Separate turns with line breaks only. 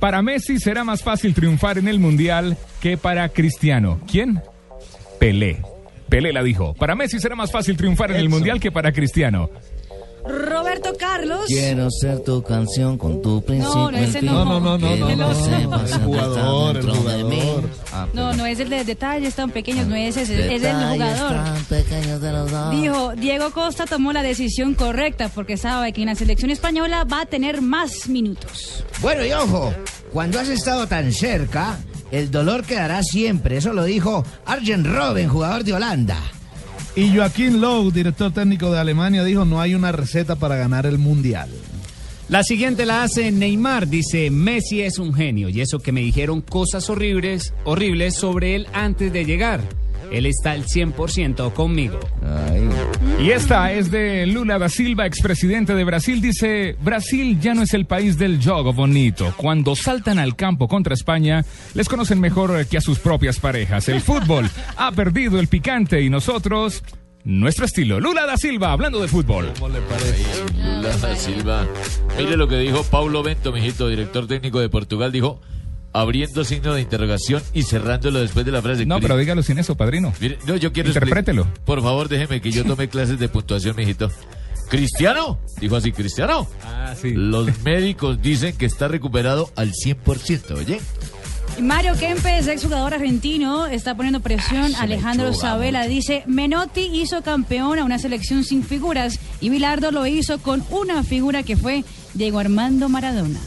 Para Messi será más fácil triunfar en el Mundial que para Cristiano. ¿Quién? Pelé. Pelé la dijo. Para Messi será más fácil triunfar en el Mundial que para Cristiano.
Roberto Carlos.
Quiero ser tu canción con tu principio.
No, no, ese no. No, no, no,
que
no, no, no.
El jugador, el
mí.
jugador.
No, no es el de detalles tan pequeños, no es ese, es el jugador.
tan pequeños de los dos.
Dijo, Diego Costa tomó la decisión correcta porque sabe que en la selección española va a tener más minutos.
Bueno, y ojo, cuando has estado tan cerca, el dolor quedará siempre. Eso lo dijo Arjen Robben, jugador de Holanda.
Y Joaquín Lowe, director técnico de Alemania, dijo no hay una receta para ganar el mundial.
La siguiente la hace Neymar, dice, Messi es un genio y eso que me dijeron cosas horribles, horribles sobre él antes de llegar. Él está al 100% conmigo.
Ay,
Y esta es de Lula da Silva, expresidente de Brasil. Dice, Brasil ya no es el país del jogo bonito. Cuando saltan al campo contra España, les conocen mejor que a sus propias parejas. El fútbol ha perdido el picante y nosotros, nuestro estilo. Lula da Silva, hablando de fútbol.
Lula da Silva. Mire lo que dijo Paulo Bento, mijito, director técnico de Portugal, dijo abriendo signo de interrogación y cerrándolo después de la frase.
No, pero dígalo sin eso, padrino.
Mire, no, yo quiero
Interprételo.
Por favor, déjeme que yo tome clases de puntuación, mijito. ¿Cristiano? Dijo así, ¿Cristiano?
Ah, sí.
Los médicos dicen que está recuperado al 100%, ¿oye?
Mario Kempes, exjugador argentino, está poniendo presión. Alejandro Sabela dice, Menotti hizo campeón a una selección sin figuras y Bilardo lo hizo con una figura que fue Diego Armando Maradona.